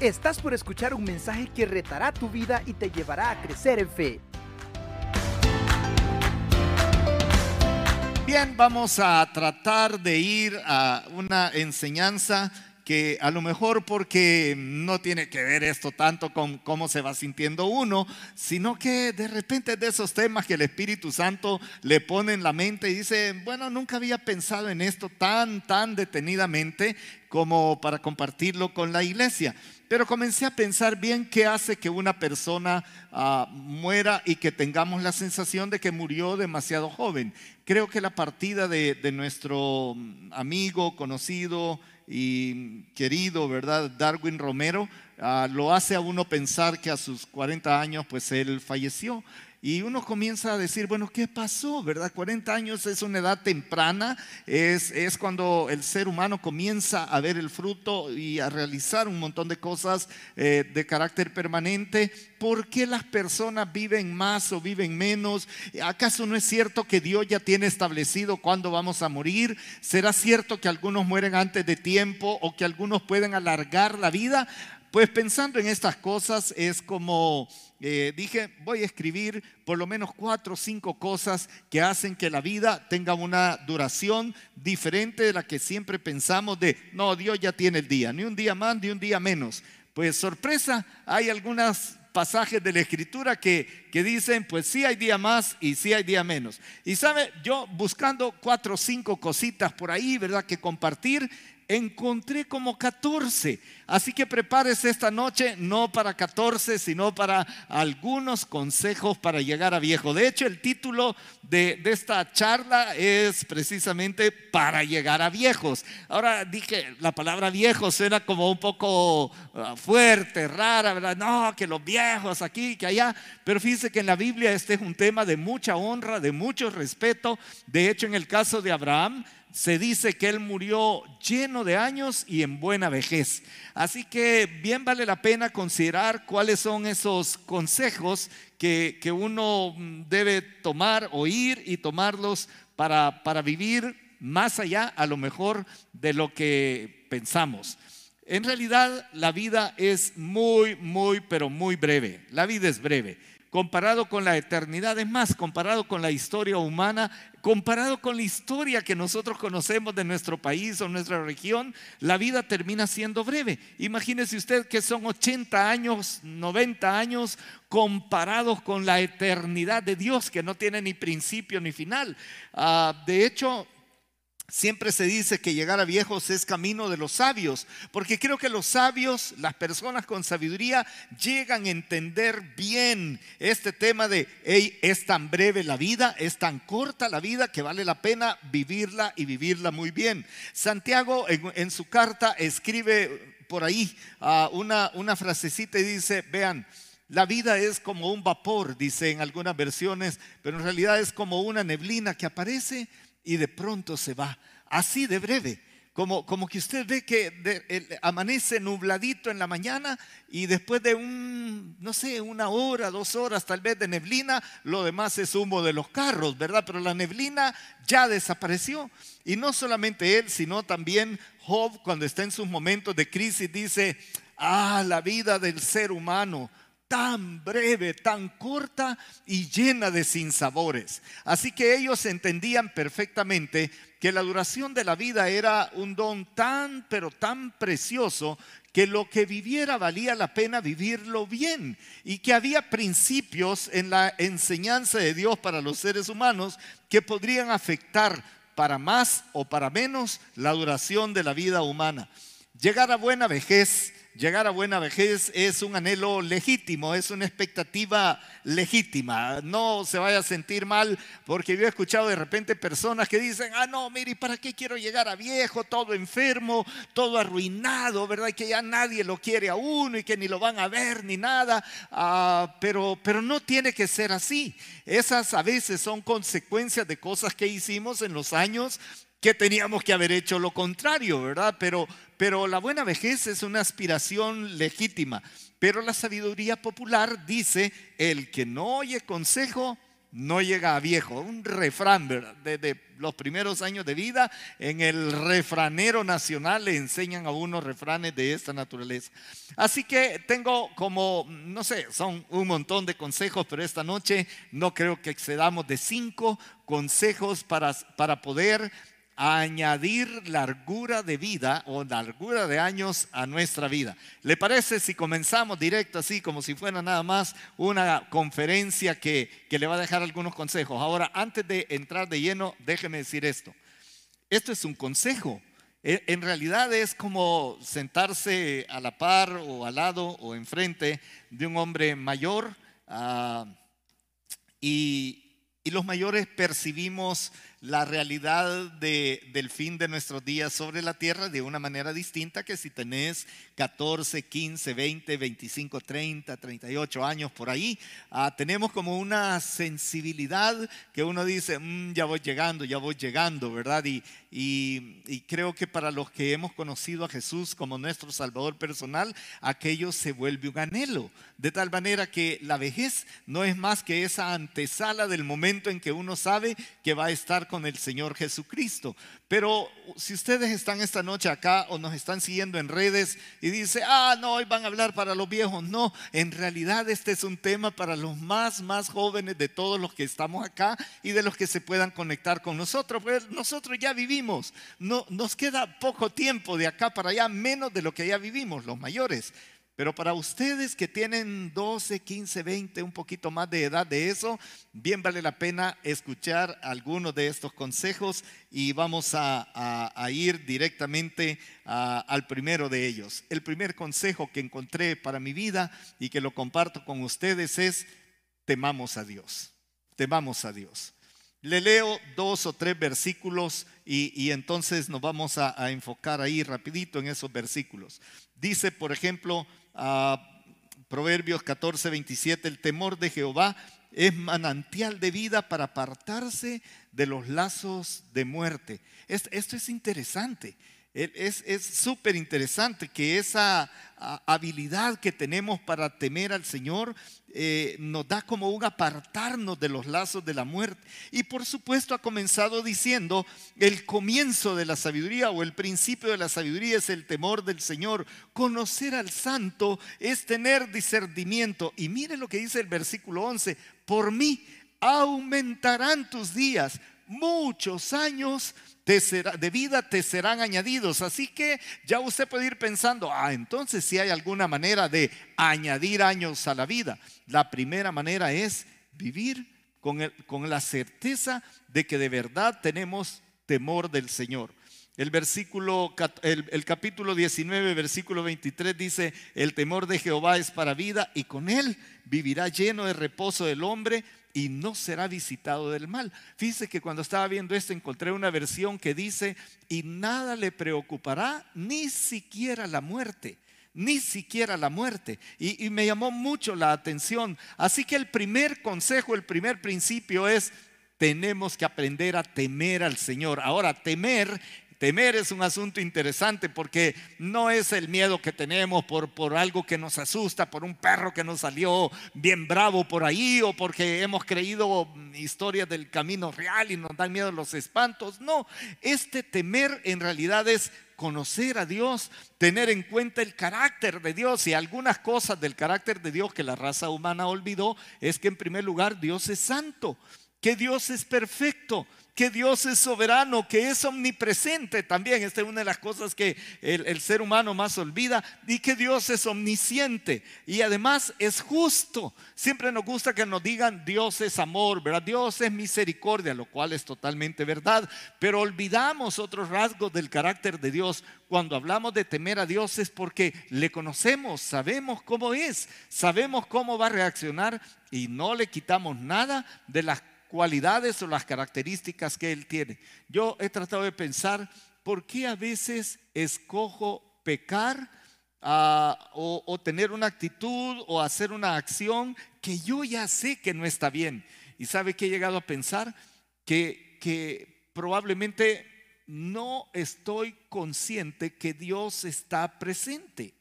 Estás por escuchar un mensaje que retará tu vida y te llevará a crecer en fe. Bien, vamos a tratar de ir a una enseñanza que a lo mejor porque no tiene que ver esto tanto con cómo se va sintiendo uno, sino que de repente de esos temas que el Espíritu Santo le pone en la mente y dice, bueno, nunca había pensado en esto tan, tan detenidamente como para compartirlo con la iglesia. Pero comencé a pensar bien qué hace que una persona ah, muera y que tengamos la sensación de que murió demasiado joven. Creo que la partida de, de nuestro amigo, conocido, y querido, ¿verdad? Darwin Romero, ah, lo hace a uno pensar que a sus 40 años pues él falleció. Y uno comienza a decir, bueno, ¿qué pasó? ¿Verdad? 40 años es una edad temprana, es, es cuando el ser humano comienza a ver el fruto y a realizar un montón de cosas eh, de carácter permanente. ¿Por qué las personas viven más o viven menos? ¿Acaso no es cierto que Dios ya tiene establecido cuándo vamos a morir? ¿Será cierto que algunos mueren antes de tiempo o que algunos pueden alargar la vida? Pues pensando en estas cosas es como eh, dije, voy a escribir por lo menos cuatro o cinco cosas que hacen que la vida tenga una duración diferente de la que siempre pensamos de, no, Dios ya tiene el día, ni un día más, ni un día menos. Pues sorpresa, hay algunos pasajes de la escritura que, que dicen, pues sí hay día más y sí hay día menos. Y sabe, yo buscando cuatro o cinco cositas por ahí, ¿verdad? Que compartir, encontré como 14. Así que prepárese esta noche no para 14, sino para algunos consejos para llegar a viejo. De hecho, el título de, esta charla es precisamente para llegar a viejos. Ahora dije, la palabra viejo suena como un poco ah, fuerte, rara, ¿verdad? No, que los viejos aquí, que allá. Pero fíjese que en la Biblia este es un tema de mucha honra, de mucho respeto. De hecho, en el caso de Abraham, se dice que él murió lleno de años y en buena vejez. Así que bien vale la pena considerar cuáles son esos consejos que, uno debe tomar, oír y tomarlos para, para vivir más allá a lo mejor de lo que pensamos. En realidad la vida es muy, muy, pero muy breve. La vida es breve comparado con la eternidad, es más, comparado con la historia humana, comparado con la historia que nosotros conocemos de nuestro país o nuestra región, la vida termina siendo breve. Imagínese usted que son 80 años, 90 años comparados con la eternidad de Dios, que no tiene ni principio ni final. Ah, de hecho, Siempre se dice que llegar a viejos es camino de los sabios, porque creo que los sabios, las personas con sabiduría, llegan a entender bien este tema de, hey, es tan breve la vida, es tan corta la vida que vale la pena vivirla y vivirla muy bien. Santiago en, su carta escribe por ahí uh, una, una frasecita y dice, vean, la vida es como un vapor, dice en algunas versiones, pero en realidad es como una neblina que aparece y de pronto se va. Así de breve. Como, como que usted ve que amanece nubladito en la mañana y después de un, no sé, una hora, dos horas tal vez de neblina, lo demás es humo de los carros, ¿verdad? Pero la neblina ya desapareció. Y no solamente él, sino también Job, cuando está en sus momentos de crisis, dice, ah, la vida del ser humano tan breve, tan corta y llena de sinsabores. Así que ellos entendían perfectamente que la duración de la vida era un don tan, pero tan precioso que lo que viviera valía la pena vivirlo bien y que había principios en la enseñanza de Dios para los seres humanos que podrían afectar para más o para menos la duración de la vida humana. Llegar a buena vejez Llegar a buena vejez es un anhelo legítimo, es una expectativa legítima. No se vaya a sentir mal porque yo he escuchado de repente personas que dicen, ah, no, mire, ¿para qué quiero llegar a viejo, todo enfermo, todo arruinado, verdad? Que ya nadie lo quiere a uno y que ni lo van a ver ni nada. Ah, pero, pero no tiene que ser así. Esas a veces son consecuencias de cosas que hicimos en los años que teníamos que haber hecho lo contrario, ¿verdad? Pero, pero la buena vejez es una aspiración legítima. Pero la sabiduría popular dice, el que no oye consejo, no llega a viejo. Un refrán. Desde los primeros años de vida, en el refranero nacional le enseñan a unos refranes de esta naturaleza. Así que tengo como, no sé, son un montón de consejos, pero esta noche no creo que excedamos de cinco consejos para, para poder añadir largura de vida o largura de años a nuestra vida. ¿Le parece si comenzamos directo así, como si fuera nada más una conferencia que, que le va a dejar algunos consejos? Ahora, antes de entrar de lleno, déjeme decir esto. Esto es un consejo. E, en realidad es como sentarse a la par o al lado o enfrente de un hombre mayor uh, y, y los mayores percibimos la realidad del fin de nuestros días sobre la tierra de una manera distinta que si tenés 14, 15, 20, 25, 30, 38 años por ahí. Ah, tenemos como una sensibilidad que uno dice, mm, ya voy llegando, ya voy llegando, ¿verdad? Y, y, creo que para los que hemos conocido a Jesús como nuestro Salvador personal, aquello se vuelve un anhelo. De tal manera que la vejez no es más que esa antesala del momento en que uno sabe que va a estar con el Señor Jesucristo. Pero si ustedes están esta noche acá o nos están siguiendo en redes y dice, ah, no, hoy van a hablar para los viejos. No, en realidad este es un tema para los más, más jóvenes de todos los que estamos acá y de los que se puedan conectar con nosotros. Pues nosotros ya vivimos, no, nos queda poco tiempo de acá para allá, menos de lo que ya vivimos, los mayores. Pero para ustedes que tienen 12, 15, 20, un poquito más de edad de eso, bien vale la pena escuchar algunos de estos consejos y vamos a, ir directamente al primero de ellos. El primer consejo que encontré para mi vida y que lo comparto con ustedes es temamos a Dios. Temamos a Dios. Le leo dos o tres versículos y, entonces nos vamos a, a enfocar ahí rapidito en esos versículos. Dice, por ejemplo, Proverbios 14, 27, el temor de Jehová es manantial de vida para apartarse de los lazos de muerte. Esto es interesante. Es súper interesante que esa habilidad que tenemos para temer al Señor eh, nos da como un apartarnos de los lazos de la muerte. Y por supuesto ha comenzado diciendo, el comienzo de la sabiduría o el principio de la sabiduría es el temor del Señor. Conocer al santo es tener discernimiento. Y mire lo que dice el versículo 11, por mí aumentarán tus días muchos años de vida te serán añadidos. Así que ya usted puede ir pensando, ah, entonces si hay alguna manera de añadir años a la vida. La primera manera es vivir con, con la certeza de que de verdad tenemos temor del Señor. El versículo, el, el, capítulo 19, versículo 23 dice, el temor de Jehová es para vida y con él vivirá lleno de reposo el hombre y no será visitado del mal. Fíjese que cuando estaba viendo esto encontré una versión que dice, y nada le preocupará, ni siquiera la muerte ni siquiera la muerte. Y, me llamó mucho la atención. Así que el primer consejo, el primer principio es, tenemos que aprender a temer al Señor. Ahora, temer Temer es un asunto interesante porque no es el miedo que tenemos por, por algo que nos asusta, por un perro que nos salió bien bravo por ahí o porque hemos creído historias del camino real y nos dan miedo los espantos. No, este temer en realidad es conocer a Dios, tener en cuenta el carácter de Dios y algunas cosas del carácter de Dios que la raza humana olvidó es que en primer lugar Dios es santo, que Dios es perfecto, que Dios es soberano, que es omnipresente también. Esta es una de las cosas que el, ser humano más olvida. Y que Dios es omnisciente y además es justo. Siempre nos gusta que nos digan Dios es amor, ¿verdad? Dios es misericordia, lo cual es totalmente verdad. Pero olvidamos otros rasgos del carácter de Dios. Cuando hablamos de temer a Dios es porque le conocemos, sabemos cómo es, sabemos cómo va a reaccionar y no le quitamos nada de las cualidades o las características que Él tiene. Yo he tratado de pensar por qué a veces escojo pecar ah, o, tener una actitud o hacer una acción que yo ya sé que no está bien. Y sabe que he llegado a pensar que, que probablemente no estoy consciente que Dios está presente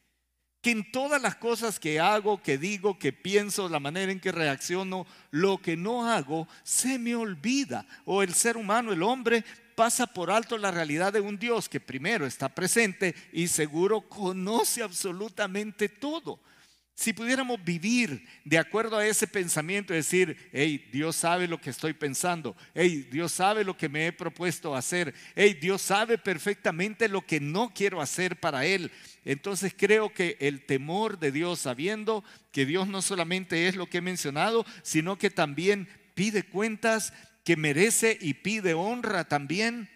que en todas las cosas que hago, que digo, que pienso, la manera en que reacciono, lo que no hago, se me olvida. O el ser humano, el hombre, pasa por alto la realidad de un Dios que primero está presente y seguro conoce absolutamente todo. Si pudiéramos vivir de acuerdo a ese pensamiento, decir, hey, Dios sabe lo que estoy pensando, hey, Dios sabe lo que me he propuesto hacer, hey, Dios sabe perfectamente lo que no quiero hacer para Él. Entonces creo que el temor de Dios, sabiendo que Dios no solamente es lo que he mencionado, sino que también pide cuentas, que merece y pide honra también,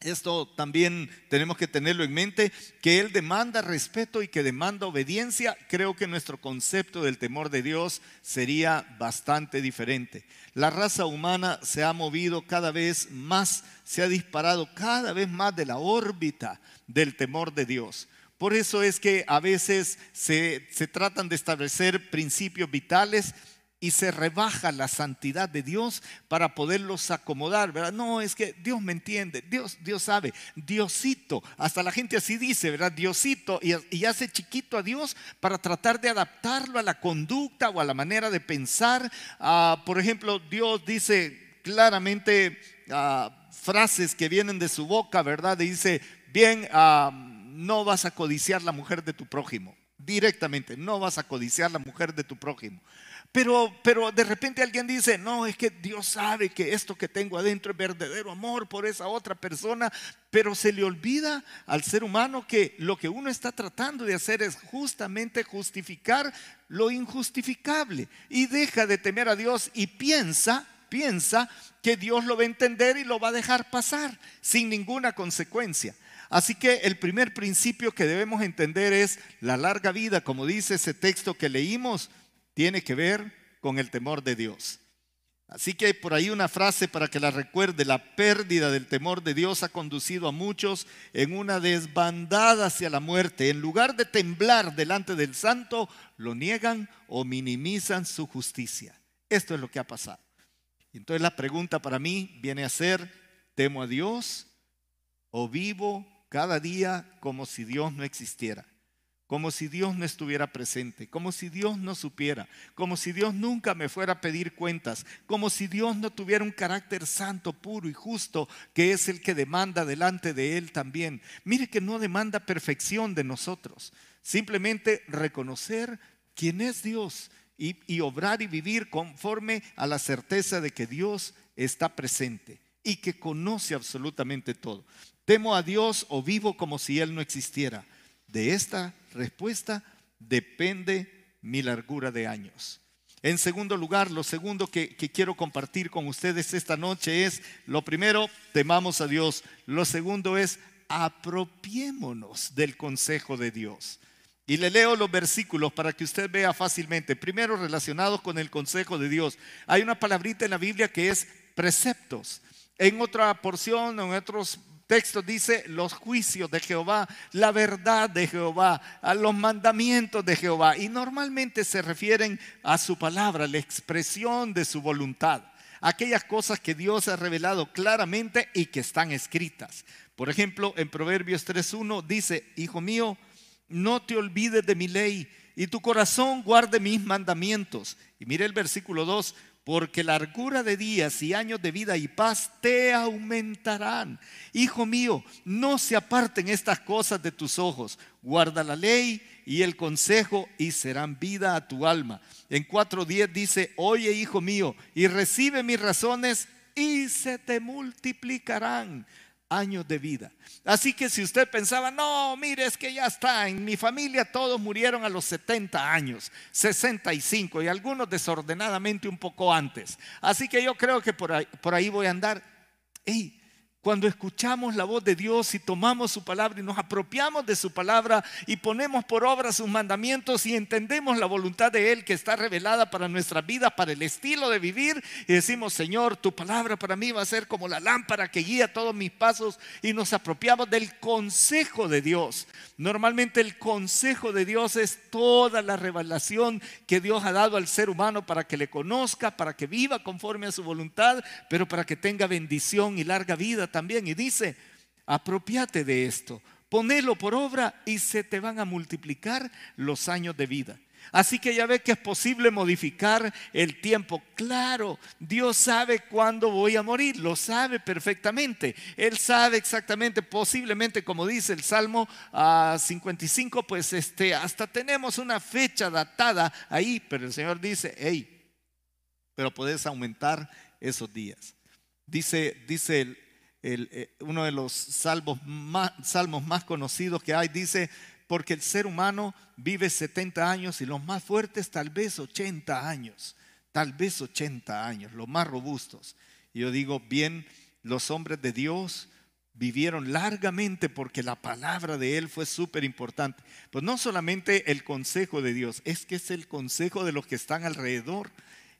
esto también tenemos que tenerlo en mente, que Él demanda respeto y que demanda obediencia. Creo que nuestro concepto del temor de Dios sería bastante diferente. La raza humana se ha movido cada vez más, se ha disparado cada vez más de la órbita del temor de Dios. Por eso es que a veces se, se tratan de establecer principios vitales y se rebaja la santidad de Dios para poderlos acomodar, ¿verdad? No, es que Dios me entiende, Dios, Dios sabe, Diosito, hasta la gente así dice, ¿verdad? Diosito, y, hace chiquito a Dios para tratar de adaptarlo a la conducta o a la manera de pensar. Ah, por ejemplo, Dios dice claramente ah, frases que vienen de su boca, ¿verdad? Dice, bien, ah, no vas a codiciar la mujer de tu prójimo, directamente, no vas a codiciar la mujer de tu prójimo. Pero, pero de repente alguien dice, no, es que Dios sabe que esto que tengo adentro es verdadero amor por esa otra persona, pero se le olvida al ser humano que lo que uno está tratando de hacer es justamente justificar lo injustificable y deja de temer a Dios y piensa, piensa que Dios lo va a entender y lo va a dejar pasar sin ninguna consecuencia. Así que el primer principio que debemos entender es la larga vida, como dice ese texto que leímos, tiene que ver con el temor de Dios. Así que por ahí una frase para que la recuerde, la pérdida del temor de Dios ha conducido a muchos en una desbandada hacia la muerte. En lugar de temblar delante del santo, lo niegan o minimizan su justicia. Esto es lo que ha pasado. Entonces la pregunta para mí viene a ser, ¿temo a Dios o vivo cada día como si Dios no existiera? Como si Dios no estuviera presente, como si Dios no supiera, como si Dios nunca me fuera a pedir cuentas, como si Dios no tuviera un carácter santo, puro y justo, que es el que demanda delante de Él también. Mire que no demanda perfección de nosotros, simplemente reconocer quién es Dios y, y obrar y vivir conforme a la certeza de que Dios está presente y que conoce absolutamente todo. Temo a Dios o vivo como si Él no existiera. De esta respuesta depende mi largura de años. En segundo lugar, lo segundo que, quiero compartir con ustedes esta noche es, lo primero, temamos a Dios. Lo segundo es, apropiémonos del consejo de Dios. Y le leo los versículos para que usted vea fácilmente. Primero, relacionados con el consejo de Dios. Hay una palabrita en la Biblia que es preceptos. En otra porción, en otros texto dice los juicios de Jehová, la verdad de Jehová, los mandamientos de Jehová. Y normalmente se refieren a su palabra, la expresión de su voluntad. Aquellas cosas que Dios ha revelado claramente y que están escritas. Por ejemplo, en Proverbios 3.1 dice, Hijo mío, no te olvides de mi ley y tu corazón guarde mis mandamientos. Y mire el versículo 2, porque largura de días y años de vida y paz te aumentarán. Hijo mío, no se aparten estas cosas de tus ojos. Guarda la ley y el consejo y serán vida a tu alma. En 4.10 dice, oye hijo mío, y recibe mis razones y se te multiplicarán años de vida. Así que si usted pensaba, no, mire, es que ya está, en mi familia todos murieron a los 70 años, 65 y algunos desordenadamente un poco antes. Así que yo creo que por ahí, por ahí voy a andar. Cuando escuchamos la voz de Dios y tomamos su palabra y nos apropiamos de su palabra y ponemos por obra sus mandamientos y entendemos la voluntad de Él que está revelada para nuestra vida, para el estilo de vivir y decimos, Señor, tu palabra para mí va a ser como la lámpara que guía todos mis pasos y nos apropiamos del consejo de Dios. Normalmente el consejo de Dios es toda la revelación que Dios ha dado al ser humano para que le conozca, para que viva conforme a su voluntad, pero para que tenga bendición y larga vida también y dice, apropiate de esto, ponelo por obra y se te van a multiplicar los años de vida. Así que ya ve que es posible modificar el tiempo. Claro, Dios sabe cuándo voy a morir, lo sabe perfectamente. Él sabe exactamente, posiblemente como dice el Salmo 55, ah, pues este, hasta tenemos una fecha datada ahí, pero el Señor dice, hey, pero puedes aumentar esos días. Dice, dice eh, uno de los salmos más, conocidos que hay, dice, porque el ser humano vive 70 años y los más fuertes tal vez 80 años, tal vez 80 años, los más robustos. Yo digo, bien, los hombres de Dios vivieron largamente porque la palabra de Él fue súper importante. Pues no solamente el consejo de Dios, es que es el consejo de los que están alrededor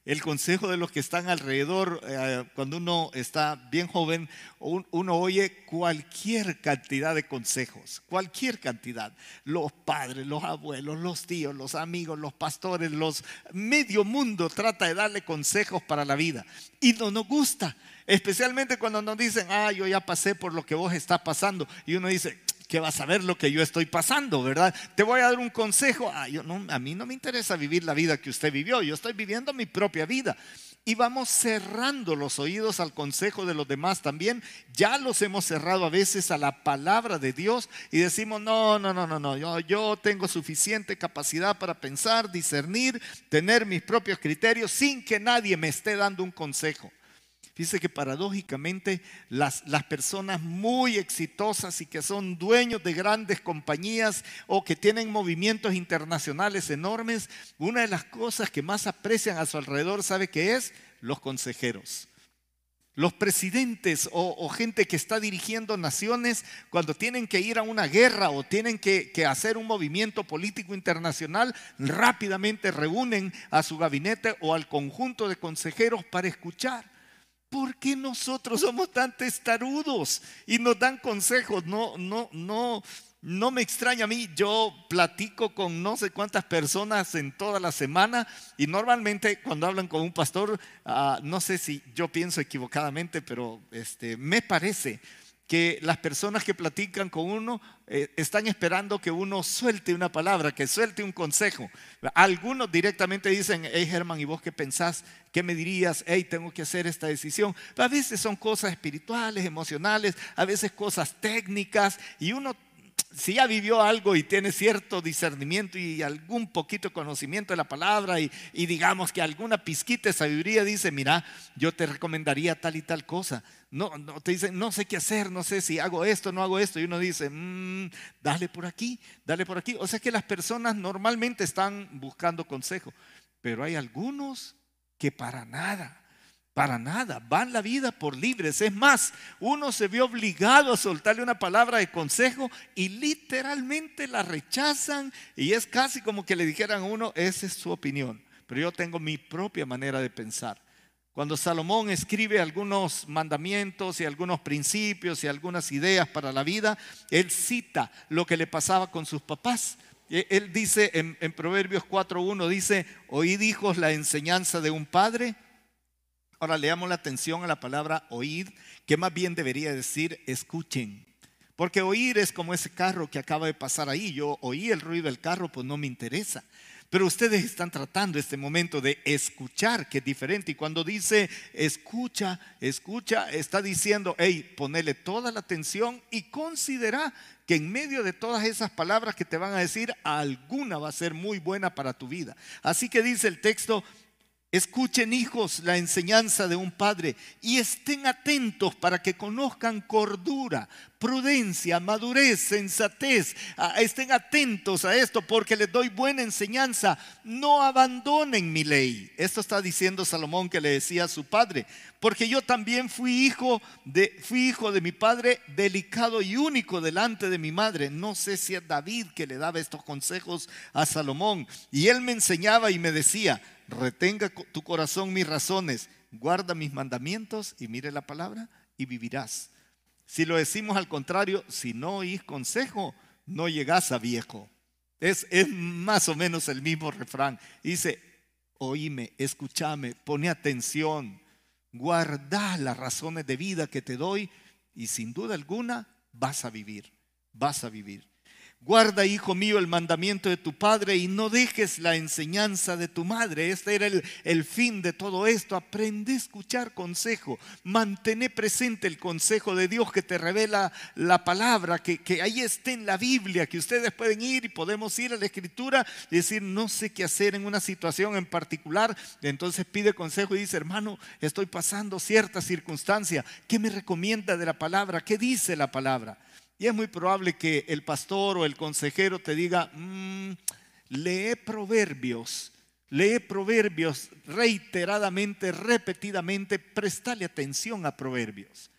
el consejo de los que están alrededor, eh, cuando uno está bien joven, uno oye cualquier cantidad de consejos, cualquier cantidad. Los padres, los abuelos, los tíos, los amigos, los pastores, los medio mundo trata de darle consejos para la vida. Y no nos gusta, especialmente cuando nos dicen, ah, yo ya pasé por lo que vos estás pasando. Y uno dice, que vas a ver lo que yo estoy pasando, ¿verdad? Te voy a dar un consejo. Ah, a mí no me interesa vivir la vida que usted vivió, yo estoy viviendo mi propia vida. Y vamos cerrando los oídos al consejo de los demás también. Ya los hemos cerrado a veces a la palabra de Dios y decimos, no, no, no, no, no, yo, yo tengo suficiente capacidad para pensar, discernir, tener mis propios criterios sin que nadie me esté dando un consejo. Dice que paradójicamente las, las, personas muy exitosas y que son dueños de grandes compañías o que tienen movimientos internacionales enormes, una de las cosas que más aprecian a su alrededor, ¿sabe qué es? Los consejeros. Los presidentes o, gente que está dirigiendo naciones, cuando tienen que ir a una guerra o tienen que, que hacer un movimiento político internacional, rápidamente reúnen a su gabinete o al conjunto de consejeros para escuchar ¿Por qué nosotros somos tan testarudos y nos dan consejos? No, no, no, no me extraña a mí. Yo platico con no sé cuántas personas en toda la semana y normalmente cuando hablan con un pastor, ah, no sé si yo pienso equivocadamente, pero este, me parece que las personas que platican con uno eh, están esperando que uno suelte una palabra, que suelte un consejo. Algunos directamente dicen, hey Germán, ¿y vos qué pensás? ¿Qué me dirías? Hey, tengo que hacer esta decisión. a veces son cosas espirituales, emocionales, a veces cosas técnicas, y uno si ya vivió algo y tiene cierto discernimiento y algún poquito conocimiento de la palabra y, digamos que alguna pizquita de sabiduría dice, mira, yo te recomendaría tal y tal cosa. No, no te dicen, no sé qué hacer, no sé si hago esto, no hago esto. Y uno dice, mm, dale por aquí, dale por aquí. O sea que las personas normalmente están buscando consejo, pero hay algunos que para nada para nada, van la vida por libres. Es más, uno se vio obligado a soltarle una palabra de consejo y literalmente la rechazan y es casi como que le dijeran a uno, esa es su opinión, pero yo tengo mi propia manera de pensar. Cuando Salomón escribe algunos mandamientos y algunos principios y algunas ideas para la vida, él cita lo que le pasaba con sus papás. Él dice en, en Proverbios 4.1, dice, oíd hijos la enseñanza de un padre Ahora leamos la atención a la palabra oír, que más bien debería decir escuchen. Porque oír es como ese carro que acaba de pasar ahí. Yo oí el ruido del carro, pues no me interesa. Pero ustedes están tratando este momento de escuchar, que es diferente. Y cuando dice escucha, escucha, está diciendo, hey, ponele toda la atención y considera que en medio de todas esas palabras que te van a decir, alguna va a ser muy buena para tu vida. Así que dice el texto, Escuchen hijos la enseñanza de un padre y estén atentos para que conozcan cordura, prudencia, madurez, sensatez. Estén atentos a esto porque les doy buena enseñanza. No abandonen mi ley. Esto está diciendo Salomón que le decía a su padre. Porque yo también fui hijo de, fui hijo de mi padre delicado y único delante de mi madre. No sé si es David que le daba estos consejos a Salomón. Y él me enseñaba y me decía, retenga tu corazón mis razones, guarda mis mandamientos y mire la palabra y vivirás. Si lo decimos al contrario, si no oís consejo, no llegás a viejo. Es, es más o menos el mismo refrán. Dice, oíme, escúchame, pone atención, guarda las razones de vida que te doy y sin duda alguna vas a vivir. vas a vivir. Guarda, hijo mío, el mandamiento de tu padre y no dejes la enseñanza de tu madre. Este era el, fin de todo esto. Aprende a escuchar consejo. Mantén presente el consejo de Dios que te revela la palabra, que, que ahí esté en la Biblia, que ustedes pueden ir y podemos ir a la escritura y decir, no sé qué hacer en una situación en particular. Entonces pide consejo y dice, hermano, estoy pasando cierta circunstancia. ¿Qué me recomienda de la palabra? ¿Qué dice la palabra? Y es muy probable que el pastor o el consejero te diga, mm, lee proverbios, lee proverbios reiteradamente, repetidamente, prestale atención a proverbios.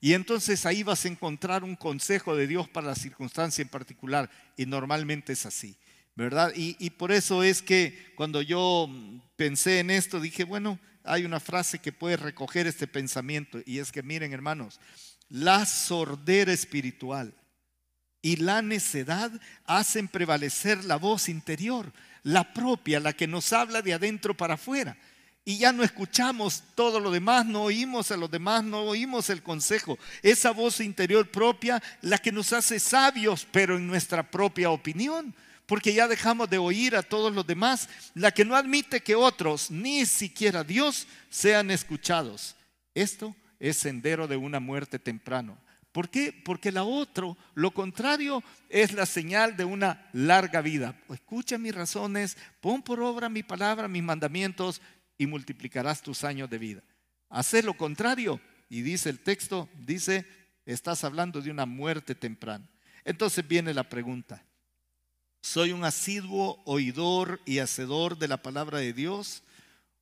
Y entonces ahí vas a encontrar un consejo de Dios para la circunstancia en particular. Y normalmente es así, ¿verdad? Y, y por eso es que cuando yo pensé en esto, dije, bueno, hay una frase que puede recoger este pensamiento. Y es que miren, hermanos, la sordera espiritual y la necedad hacen prevalecer la voz interior, la propia, la que nos habla de adentro para afuera. Y ya no escuchamos todo lo demás, no oímos a los demás, no oímos el consejo. Esa voz interior propia, la que nos hace sabios, pero en nuestra propia opinión. Porque ya dejamos de oír a todos los demás, la que no admite que otros, ni siquiera Dios, sean escuchados. Esto es sendero de una muerte temprano. ¿Por qué? Porque la otra, lo contrario, es la señal de una larga vida. Escucha mis razones, pon por obra mi palabra, mis mandamientos y multiplicarás tus años de vida. Hacer lo contrario, y dice el texto, dice, estás hablando de una muerte temprana. Entonces viene la pregunta, ¿soy un asiduo oidor y hacedor de la palabra de Dios?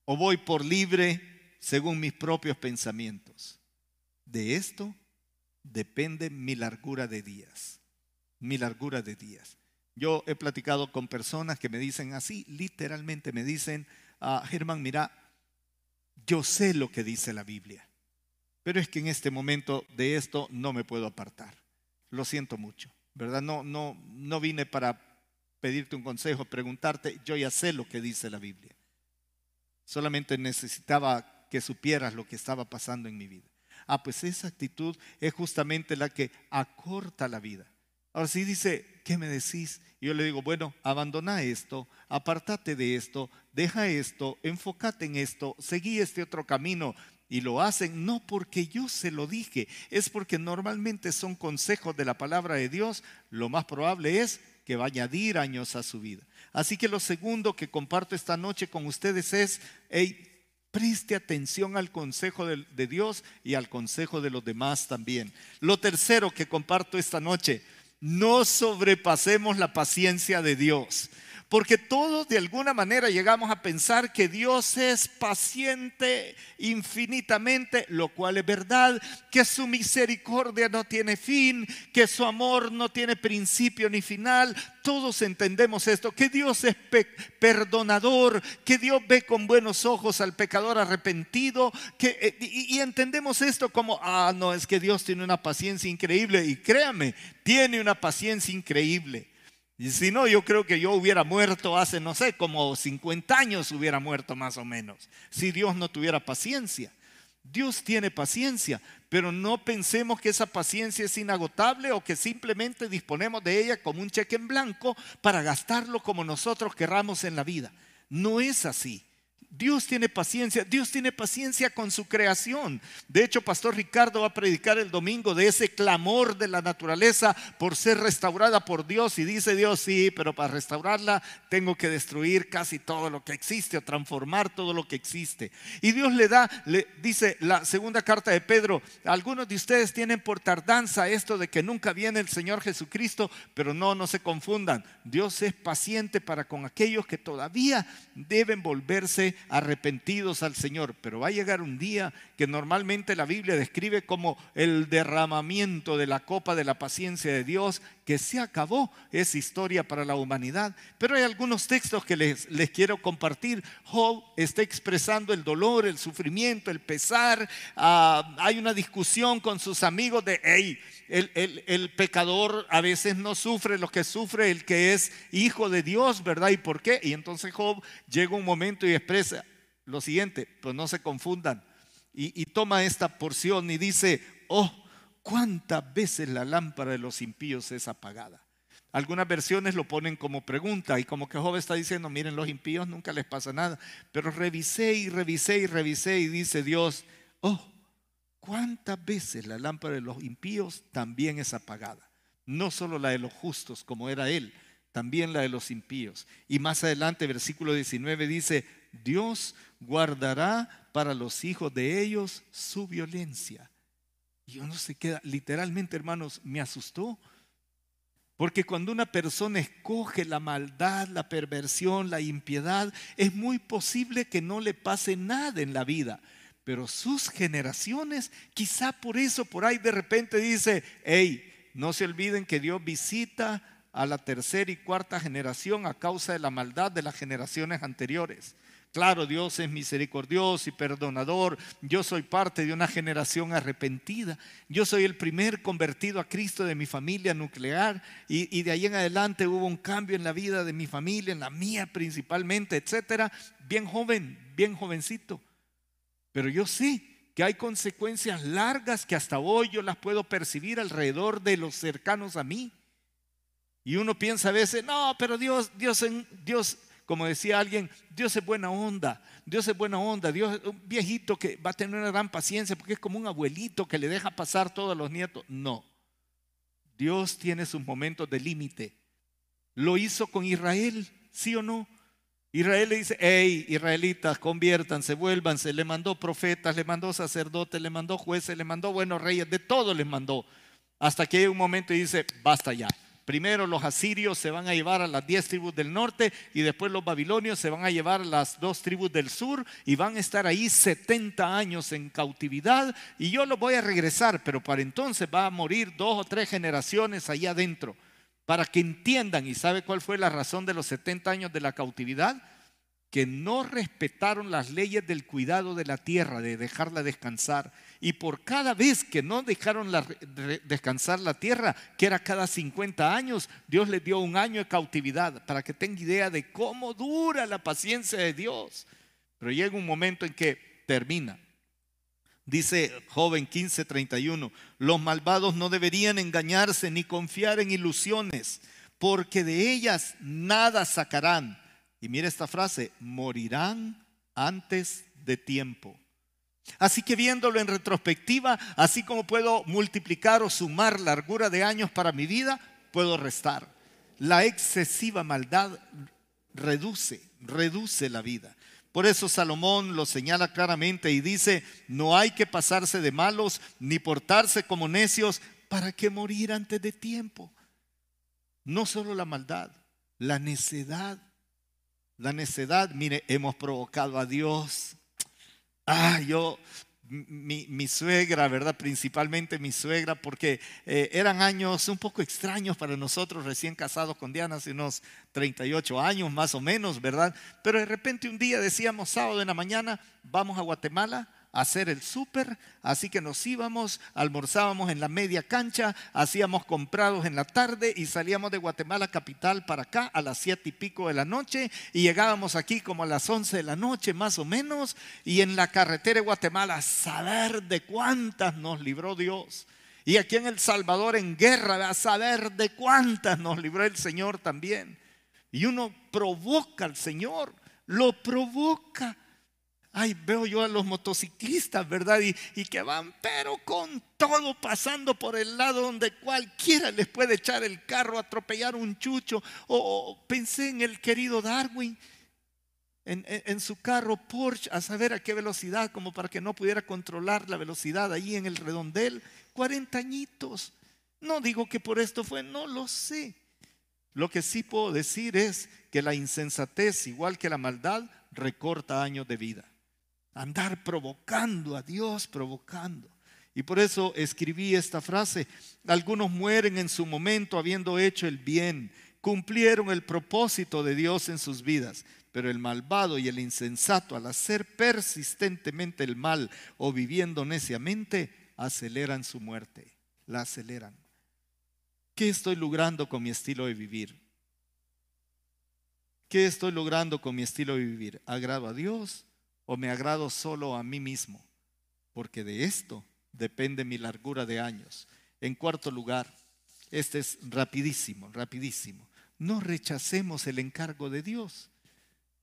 ¿O voy por libre según mis propios pensamientos. De esto depende mi largura de días, mi largura de días. Yo he platicado con personas que me dicen así, literalmente me dicen, ah, Germán, mira, yo sé lo que dice la Biblia, pero es que en este momento de esto no me puedo apartar. Lo siento mucho, ¿verdad? No, no, no vine para pedirte un consejo, preguntarte, yo ya sé lo que dice la Biblia. Solamente necesitaba que supieras lo que estaba pasando en mi vida. Ah, pues esa actitud es justamente la que acorta la vida. Ahora sí dice, ¿qué me decís? Y yo le digo, bueno, abandona esto, apartate de esto, deja esto, enfócate en esto, seguí este otro camino. Y lo hacen no porque yo se lo dije, es porque normalmente son consejos de la palabra de Dios. Lo más probable es que va a añadir años a su vida. Así que lo segundo que comparto esta noche con ustedes es, hey, Preste atención al consejo de, Dios y al consejo de los demás también. Lo tercero que comparto esta noche, no sobrepasemos la paciencia de Dios. Porque todos de alguna manera llegamos a pensar que Dios es paciente infinitamente, lo cual es verdad, que su misericordia no tiene fin, que su amor no tiene principio ni final. Todos entendemos esto, que Dios es perdonador, que Dios ve con buenos ojos al pecador arrepentido, que, eh, y, y entendemos esto como, ah, no, es que Dios tiene una paciencia increíble y créame, tiene una paciencia increíble. Y si no, yo creo que yo hubiera muerto hace, no sé, como 50 años hubiera muerto más o menos, si Dios no tuviera paciencia. Dios tiene paciencia, pero no pensemos que esa paciencia es inagotable o que simplemente disponemos de ella como un cheque en blanco para gastarlo como nosotros querramos en la vida. No es así. Dios tiene paciencia, Dios tiene paciencia con su creación. De hecho, Pastor Ricardo va a predicar el domingo de ese clamor de la naturaleza por ser restaurada por Dios. Y dice Dios, sí, pero para restaurarla tengo que destruir casi todo lo que existe o transformar todo lo que existe. Y Dios le da, le dice la segunda carta de Pedro, algunos de ustedes tienen por tardanza esto de que nunca viene el Señor Jesucristo, pero no, no se confundan. Dios es paciente para con aquellos que todavía deben volverse arrepentidos al Señor, pero va a llegar un día que normalmente la Biblia describe como el derramamiento de la copa de la paciencia de Dios, que se acabó, es historia para la humanidad. Pero hay algunos textos que les, les quiero compartir. Job está expresando el dolor, el sufrimiento, el pesar. Ah, hay una discusión con sus amigos de, hey, el, el, pecador a veces no sufre lo que sufre el que es hijo de Dios, ¿verdad? ¿Y por qué? Y entonces Job llega un momento y expresa lo siguiente, pues no se confundan. Y, toma esta porción y dice, oh, ¿cuántas veces la lámpara de los impíos es apagada? Algunas versiones lo ponen como pregunta y como que Job está diciendo, miren, los impíos nunca les pasa nada. Pero revisé y revisé y revisé y dice Dios, oh, ¿cuántas veces la lámpara de los impíos también es apagada? No solo la de los justos como era él, también la de los impíos. Y más adelante, versículo 19 dice, Dios guardará para los hijos de ellos su violencia. Y uno se queda, literalmente hermanos, me asustó porque cuando una persona escoge la maldad, la perversión, la impiedad, es muy posible que no le pase nada en la vida. Pero sus generaciones, quizá por eso por ahí de repente dice, hey, no se olviden que Dios visita a la tercera y cuarta generación a causa de la maldad de las generaciones anteriores. Claro, Dios es misericordioso y perdonador. Yo soy parte de una generación arrepentida. Yo soy el primer convertido a Cristo de mi familia nuclear y, de ahí en adelante hubo un cambio en la vida de mi familia, en la mía principalmente, etcétera. Bien joven, bien jovencito. Pero yo sé que hay consecuencias largas que hasta hoy yo las puedo percibir alrededor de los cercanos a mí. Y uno piensa a veces, no, pero Dios, Dios, Dios como decía alguien, Dios es buena onda, Dios es buena onda, Dios es un viejito que va a tener una gran paciencia porque es como un abuelito que le deja pasar todos los nietos. No, Dios tiene sus momentos de límite. Lo hizo con Israel, ¿sí o no? Israel le dice, hey, israelitas, conviértanse, vuélvanse. Le mandó profetas, le mandó sacerdotes, le mandó jueces, le mandó buenos reyes, de todo les mandó. Hasta que hay un momento y dice, basta ya. Primero los asirios se van a llevar a las diez tribus del norte y después los babilonios se van a llevar a las dos tribus del sur y van a estar ahí 70 años en cautividad y yo los voy a regresar, pero para entonces va a morir dos o tres generaciones allá adentro. Para que entiendan, ¿y sabe cuál fue la razón de los 70 años de la cautividad? que no respetaron las leyes del cuidado de la tierra, de dejarla descansar. Y por cada vez que no dejaron descansar la tierra, que era cada 50 años, Dios les dio un año de cautividad, para que tenga idea de cómo dura la paciencia de Dios. Pero llega un momento en que termina. Dice joven 15:31, los malvados no deberían engañarse ni confiar en ilusiones, porque de ellas nada sacarán y mira esta frase, morirán antes de tiempo. Así que viéndolo en retrospectiva, así como puedo multiplicar o sumar largura de años para mi vida, puedo restar. La excesiva maldad reduce, reduce la vida. Por eso Salomón lo señala claramente y dice, no hay que pasarse de malos ni portarse como necios para que morir antes de tiempo. No solo la maldad, la necedad la necedad, mire, hemos provocado a Dios. Ah, yo, mi, suegra, ¿verdad? Principalmente mi suegra, porque eh, eran años un poco extraños para nosotros, recién casados con Diana, hace unos 38 años más o menos, ¿verdad? Pero de repente un día decíamos, sábado en la mañana, vamos a Guatemala hacer el súper, así que nos íbamos, almorzábamos en la media cancha, hacíamos comprados en la tarde y salíamos de Guatemala capital para acá a las siete y pico de la noche y llegábamos aquí como a las once de la noche más o menos y en la carretera de Guatemala a saber de cuántas nos libró Dios. Y aquí en El Salvador en guerra, a saber de cuántas nos libró el Señor también. Y uno provoca al Señor, lo provoca ay, veo yo a los motociclistas, ¿verdad? Y, que van, pero con todo pasando por el lado donde cualquiera les puede echar el carro, atropellar un chucho. O, pensé en el querido Darwin, en, en, su carro Porsche, a saber a qué velocidad, como para que no pudiera controlar la velocidad ahí en el redondel. 40 añitos. No digo que por esto fue, no lo sé. Lo que sí puedo decir es que la insensatez, igual que la maldad, recorta años de vida. Andar provocando a Dios, provocando. Y por eso escribí esta frase. Algunos mueren en su momento habiendo hecho el bien, cumplieron el propósito de Dios en sus vidas, pero el malvado y el insensato al hacer persistentemente el mal o viviendo neciamente, aceleran su muerte, la aceleran. ¿Qué estoy logrando con mi estilo de vivir? ¿Qué estoy logrando con mi estilo de vivir? ¿Agrado a Dios o me agrado solo a mí mismo? Porque de esto depende mi largura de años. En cuarto lugar, este es rapidísimo, rapidísimo. No rechacemos el encargo de Dios.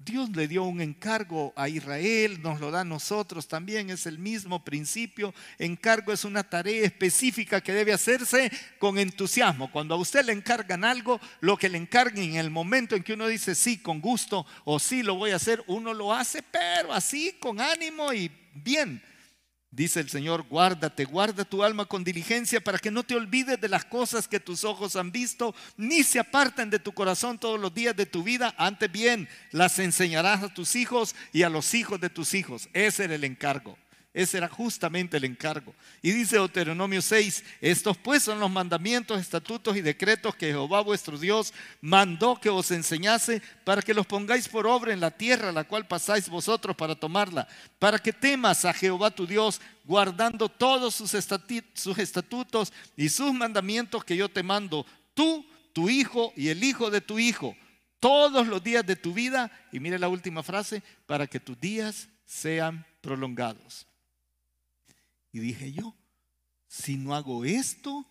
Dios le dio un encargo a Israel, nos lo da a nosotros también, es el mismo principio. Encargo es una tarea específica que debe hacerse con entusiasmo. Cuando a usted le encargan algo, lo que le encarguen en el momento en que uno dice sí, con gusto o sí lo voy a hacer, uno lo hace, pero así, con ánimo y bien. Dice el Señor, guárdate, guarda tu alma con diligencia para que no te olvides de las cosas que tus ojos han visto, ni se aparten de tu corazón todos los días de tu vida. Antes bien, las enseñarás a tus hijos y a los hijos de tus hijos. Ese era el encargo. Ese era justamente el encargo. Y dice Deuteronomio 6, estos pues son los mandamientos, estatutos y decretos que Jehová vuestro Dios mandó que os enseñase para que los pongáis por obra en la tierra la cual pasáis vosotros para tomarla, para que temas a Jehová tu Dios guardando todos sus, estatutos y sus mandamientos que yo te mando, tú, tu hijo y el hijo de tu hijo, todos los días de tu vida. Y mire la última frase, para que tus días sean prolongados. Y dije yo, si no hago esto,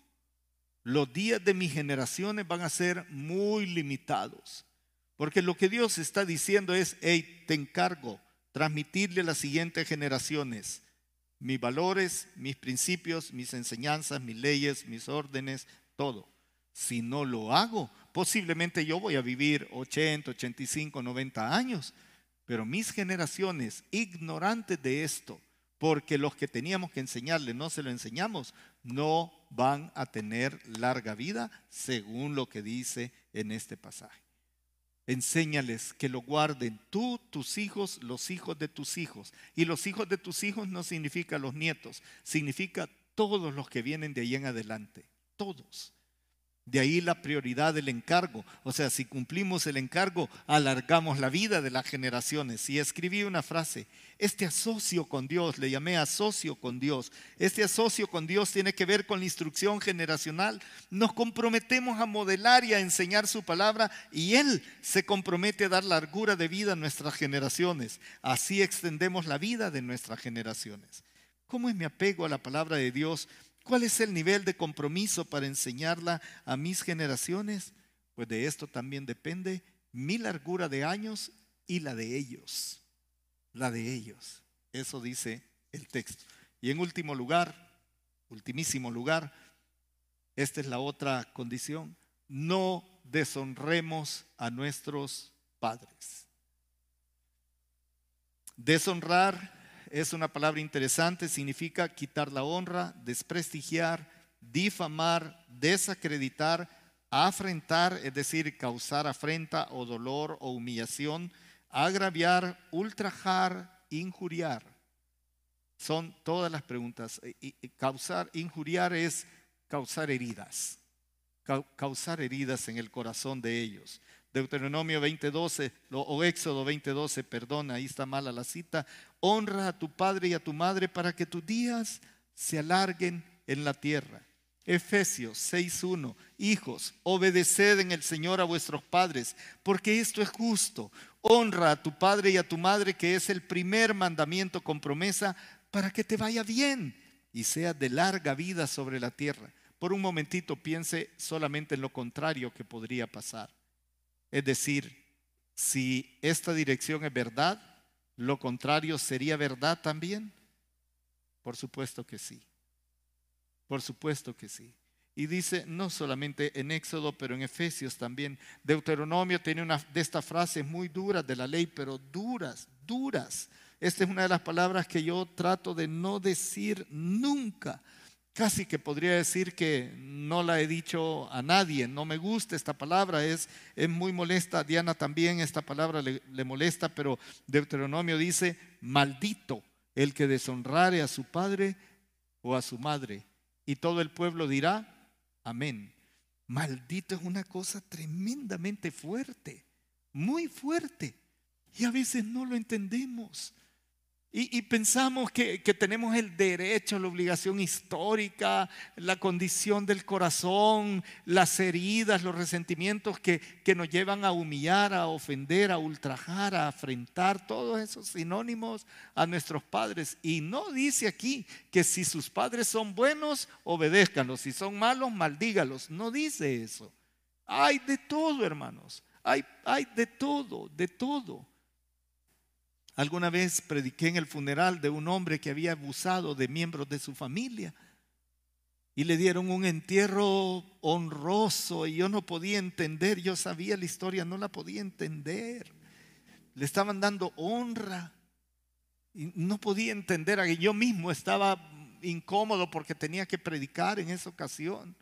los días de mis generaciones van a ser muy limitados. Porque lo que Dios está diciendo es, hey, te encargo transmitirle a las siguientes generaciones mis valores, mis principios, mis enseñanzas, mis leyes, mis órdenes, todo. Si no lo hago, posiblemente yo voy a vivir 80, 85, 90 años, pero mis generaciones ignorantes de esto, porque los que teníamos que enseñarle no se lo enseñamos, no van a tener larga vida según lo que dice en este pasaje. Enséñales que lo guarden tú, tus hijos, los hijos de tus hijos. Y los hijos de tus hijos no significa los nietos, significa todos los que vienen de ahí en adelante, todos. De ahí la prioridad del encargo. O sea, si cumplimos el encargo, alargamos la vida de las generaciones. Y escribí una frase, este asocio con Dios, le llamé asocio con Dios. Este asocio con Dios tiene que ver con la instrucción generacional. Nos comprometemos a modelar y a enseñar su palabra y Él se compromete a dar largura de vida a nuestras generaciones. Así extendemos la vida de nuestras generaciones. ¿Cómo es mi apego a la palabra de Dios? ¿Cuál es el nivel de compromiso para enseñarla a mis generaciones? Pues de esto también depende mi largura de años y la de ellos. La de ellos. Eso dice el texto. Y en último lugar, ultimísimo lugar, esta es la otra condición, no deshonremos a nuestros padres. Deshonrar es una palabra interesante, significa quitar la honra, desprestigiar, difamar, desacreditar, afrentar, es decir, causar afrenta o dolor o humillación, agraviar, ultrajar, injuriar. Son todas las preguntas. causar, injuriar es causar heridas, causar heridas en el corazón de ellos. Deuteronomio 20:12 o Éxodo 20:12, perdón, ahí está mala la cita. Honra a tu padre y a tu madre para que tus días se alarguen en la tierra. Efesios 6:1, hijos, obedeced en el Señor a vuestros padres, porque esto es justo. Honra a tu padre y a tu madre, que es el primer mandamiento con promesa, para que te vaya bien y sea de larga vida sobre la tierra. Por un momentito piense solamente en lo contrario que podría pasar. Es decir, si esta dirección es verdad, lo contrario sería verdad también. Por supuesto que sí. Por supuesto que sí. Y dice, no solamente en Éxodo, pero en Efesios también. Deuteronomio tiene una de estas frases muy duras de la ley, pero duras, duras. Esta es una de las palabras que yo trato de no decir nunca casi que podría decir que no la he dicho a nadie, no me gusta esta palabra, es, es muy molesta, Diana también esta palabra le, le molesta, pero Deuteronomio dice, maldito el que deshonrare a su padre o a su madre. Y todo el pueblo dirá, amén. Maldito es una cosa tremendamente fuerte, muy fuerte. Y a veces no lo entendemos. Y, pensamos que, tenemos el derecho, la obligación histórica, la condición del corazón, las heridas, los resentimientos que, que nos llevan a humillar, a ofender, a ultrajar, a afrentar, todos esos sinónimos a nuestros padres. Y no dice aquí que si sus padres son buenos, obedézcanlos, si son malos, maldígalos. No dice eso. Hay de todo, hermanos. Hay, hay de todo, de todo. Alguna vez prediqué en el funeral de un hombre que había abusado de miembros de su familia y le dieron un entierro honroso y yo no podía entender, yo sabía la historia, no la podía entender. Le estaban dando honra y no podía entender, yo mismo estaba incómodo porque tenía que predicar en esa ocasión.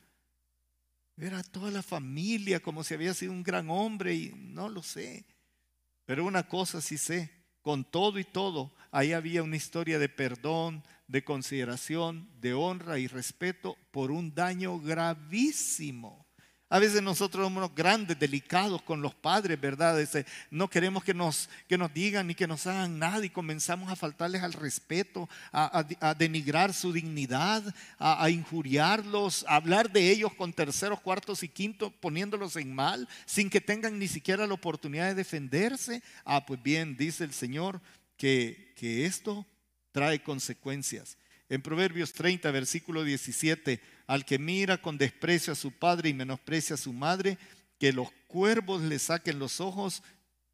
Era toda la familia como si había sido un gran hombre y no lo sé. Pero una cosa sí sé, con todo y todo, ahí había una historia de perdón, de consideración, de honra y respeto por un daño gravísimo a veces nosotros somos grandes, delicados con los padres, ¿verdad? no queremos que nos, que nos digan ni que nos hagan nada y comenzamos a faltarles al respeto, a, denigrar su dignidad, a, injuriarlos, a hablar de ellos con terceros, cuartos y quintos, poniéndolos en mal, sin que tengan ni siquiera la oportunidad de defenderse. Ah, pues bien, dice el Señor que, que esto trae consecuencias. En Proverbios 30, versículo 17 al que mira con desprecio a su padre y menosprecia a su madre, que los cuervos le saquen los ojos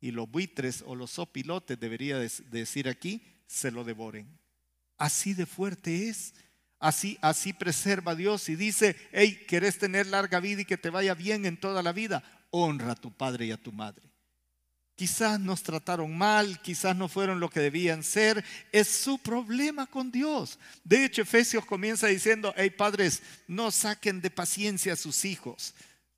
y los buitres o los sopilotes, debería decir aquí, se lo devoren. Así de fuerte es. Así, así preserva Dios y dice, hey, ¿querés tener larga vida y que te vaya bien en toda la vida? Honra a tu padre y a tu madre. Quizás nos trataron mal, quizás no fueron lo que debían ser. Es su problema con Dios. De hecho, Efesios comienza diciendo, hey padres, no saquen de paciencia a sus hijos.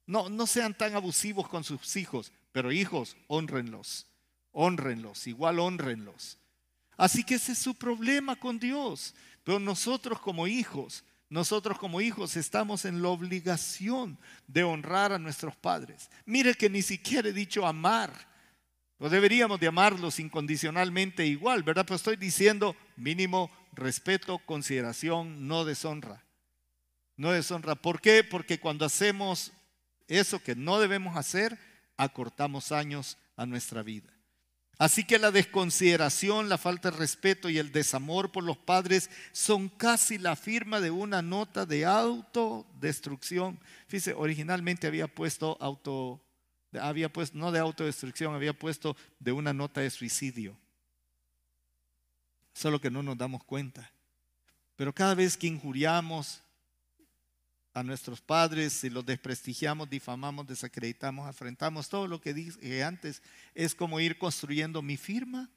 No, no sean tan abusivos con sus hijos, pero hijos, honrenlos. Honrenlos, igual honrenlos. Así que ese es su problema con Dios. Pero nosotros como hijos, nosotros como hijos estamos en la obligación de honrar a nuestros padres. Mire que ni siquiera he dicho amar o deberíamos de amarlos incondicionalmente igual, ¿verdad? Pues estoy diciendo mínimo respeto, consideración, no deshonra. No deshonra. ¿Por qué? Porque cuando hacemos eso que no debemos hacer, acortamos años a nuestra vida. Así que la desconsideración, la falta de respeto y el desamor por los padres son casi la firma de una nota de autodestrucción. Fíjese, originalmente había puesto auto había puesto, no de autodestrucción, había puesto de una nota de suicidio. Solo que no nos damos cuenta. Pero cada vez que injuriamos a nuestros padres, y los desprestigiamos, difamamos, desacreditamos, afrentamos, todo lo que dije antes, es como ir construyendo mi firma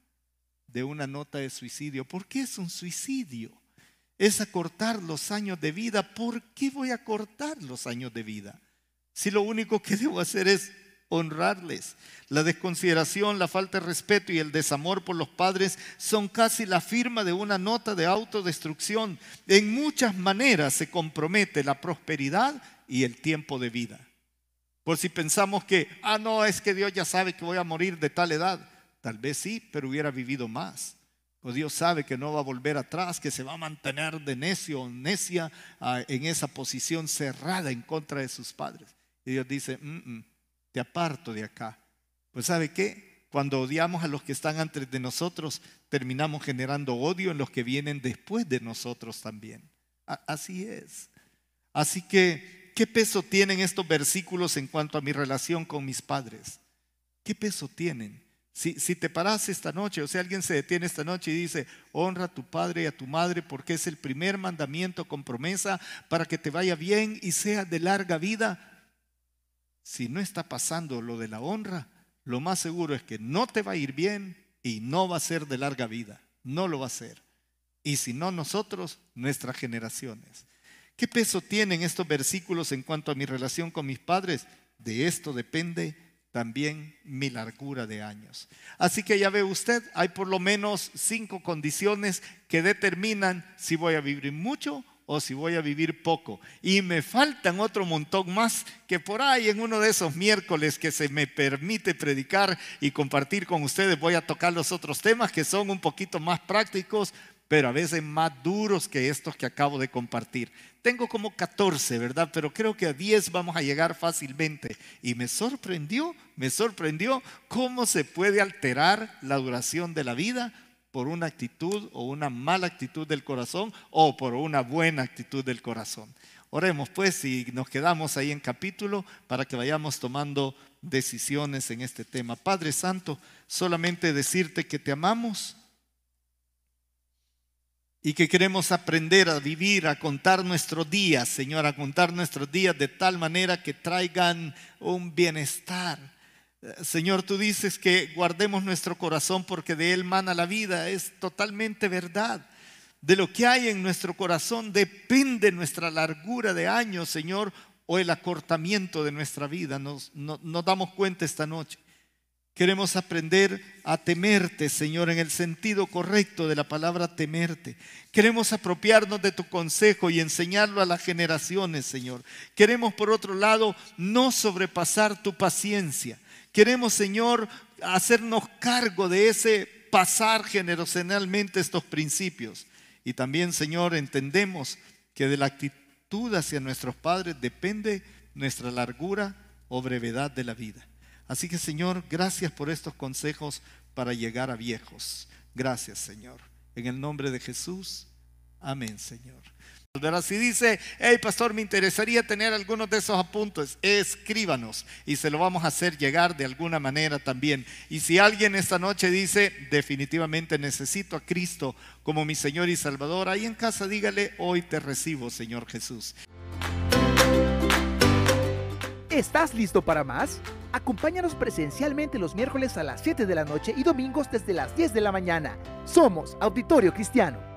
de una nota de suicidio. ¿Por qué es un suicidio? Es acortar los años de vida. ¿Por qué voy a cortar los años de vida? Si lo único que debo hacer es honrarles. La desconsideración, la falta de respeto y el desamor por los padres son casi la firma de una nota de autodestrucción. En muchas maneras se compromete la prosperidad y el tiempo de vida. Por si pensamos que, ah, no, es que Dios ya sabe que voy a morir de tal edad. Tal vez sí, pero hubiera vivido más. O Dios sabe que no va a volver atrás, que se va a mantener de necio o necia ah, en esa posición cerrada en contra de sus padres. Y Dios dice, mm, mm, te aparto de acá. Pues ¿sabe qué? Cuando odiamos a los que están antes de nosotros, terminamos generando odio en los que vienen después de nosotros también. Así es. Así que, ¿qué peso tienen estos versículos en cuanto a mi relación con mis padres? ¿Qué peso tienen? Si, si, te paras esta noche, o si alguien se detiene esta noche y dice, honra a tu padre y a tu madre porque es el primer mandamiento con promesa para que te vaya bien y sea de larga vida, si no está pasando lo de la honra, lo más seguro es que no te va a ir bien y no va a ser de larga vida. No lo va a ser. Y si no nosotros, nuestras generaciones. ¿Qué peso tienen estos versículos en cuanto a mi relación con mis padres? De esto depende también mi largura de años. Así que ya ve usted, hay por lo menos cinco condiciones que determinan si voy a vivir mucho o si voy a vivir poco. Y me faltan otro montón más que por ahí en uno de esos miércoles que se me permite predicar y compartir con ustedes voy a tocar los otros temas que son un poquito más prácticos, pero a veces más duros que estos que acabo de compartir. Tengo como 14, ¿verdad? Pero creo que a 10 vamos a llegar fácilmente. Y me sorprendió, me sorprendió cómo se puede alterar la duración de la vida por una actitud o una mala actitud del corazón o por una buena actitud del corazón. Oremos pues y nos quedamos ahí en capítulo para que vayamos tomando decisiones en este tema. Padre Santo, solamente decirte que te amamos y que queremos aprender a vivir, a contar nuestros días, Señor, a contar nuestros días de tal manera que traigan un bienestar Señor, tú dices que guardemos nuestro corazón porque de él mana la vida. Es totalmente verdad. De lo que hay en nuestro corazón depende nuestra largura de años, Señor, o el acortamiento de nuestra vida. Nos, nos damos cuenta esta noche. Queremos aprender a temerte, Señor, en el sentido correcto de la palabra temerte. Queremos apropiarnos de tu consejo y enseñarlo a las generaciones, Señor. Queremos, por otro lado, no sobrepasar tu paciencia Queremos, Señor, hacernos cargo de ese pasar generacionalmente estos principios. Y también, Señor, entendemos que de la actitud hacia nuestros padres depende nuestra largura o brevedad de la vida. Así que, Señor, gracias por estos consejos para llegar a viejos. Gracias, Señor. En el nombre de Jesús. Amén, Señor. Si dice, hey pastor, me interesaría tener algunos de esos apuntes, escríbanos y se lo vamos a hacer llegar de alguna manera también. Y si alguien esta noche dice, definitivamente necesito a Cristo como mi Señor y Salvador, ahí en casa dígale, hoy te recibo, Señor Jesús. ¿Estás listo para más? Acompáñanos presencialmente los miércoles a las 7 de la noche y domingos desde las 10 de la mañana. Somos Auditorio Cristiano.